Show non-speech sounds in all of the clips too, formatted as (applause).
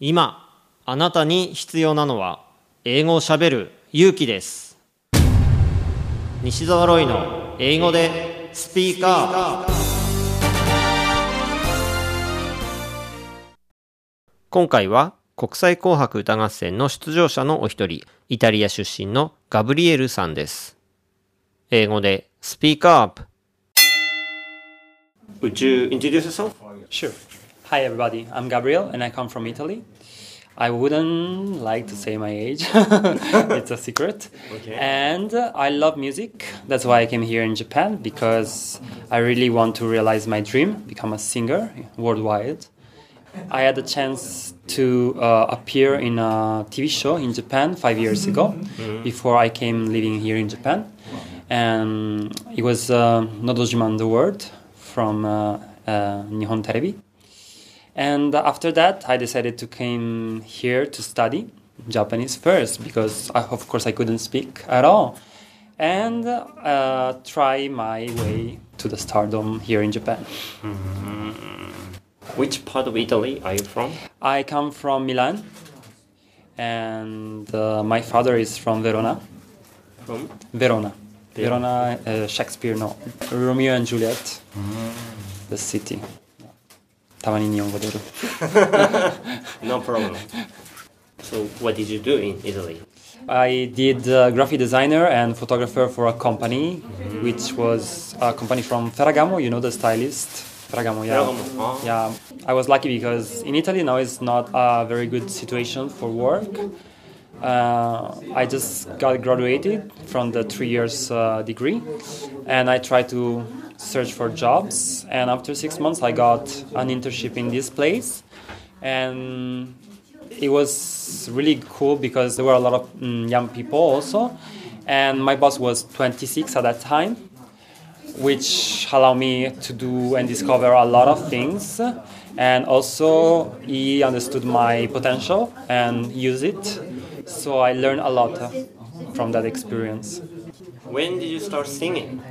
今あなたに必要なのは英語をしゃべる勇気です西澤ロイの英語でスピーカー今回は国際紅白歌合戦の出場者のお一人イタリア出身のガブリエルさんです英語でスピーカーアップ Would you introduce yourself? Sure. Hi, everybody. I'm Gabriel, and I come from Italy. I wouldn't like to say my age. (laughs) it's a secret. Okay. And uh, I love music. That's why I came here in Japan because I really want to realize my dream, become a singer worldwide. I had the chance to uh, appear in a TV show in Japan five years ago, before I came living here in Japan, and it was uh, Nodojiman the World from uh, uh, Nihon Terebi. And after that, I decided to come here to study Japanese first because, I, of course, I couldn't speak at all, and uh, try my way to the stardom here in Japan. Which part of Italy are you from? I come from Milan, and uh, my father is from Verona. From? Verona. Verona, uh, Shakespeare, no. Romeo and Juliet, the city. たまに日本語出る。 (laughs) No problem. So what did you do in Italy? I did uh, graphic designer and photographer for a company, which was a company from Ferragamo. You know the stylist, Ferragamo. Yeah, Ferragamo, ah. yeah. I was lucky because in Italy now it's not a very good situation for work. uh, I just got graduated from the three years uh, degree, and I tried to search for jobs. And after six months, I got an internship in this place, and it was really cool because there were a lot of mm, young people also, and my boss was 26 at that time, which allowed me to do and discover a lot of things. And also, he understood my potential and used it. So I learned a lot from that experience. When did you start singing?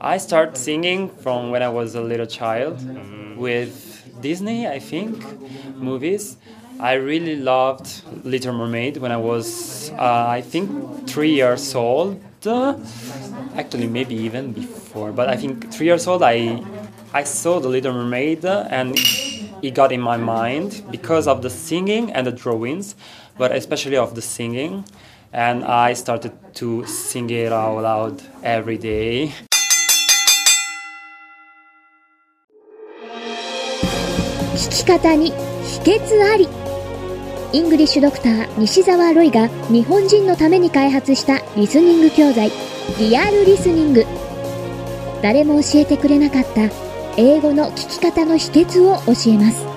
I started singing from when I was a little child with Disney, I think, movies. I really loved Little Mermaid when I was, uh, I think, three years old. Actually, maybe even before, but I think three years old. I I saw the Little Mermaid uh, and it got in my mind because of the singing and the drawings, but especially of the singing. And I started to sing it out loud every day. 聞き方に秘訣ありイングリッシュドクター西澤ロイが日本人のために開発したリスニング教材リアルリスニング誰も教えてくれなかった英語の聞き方の秘訣を教えます。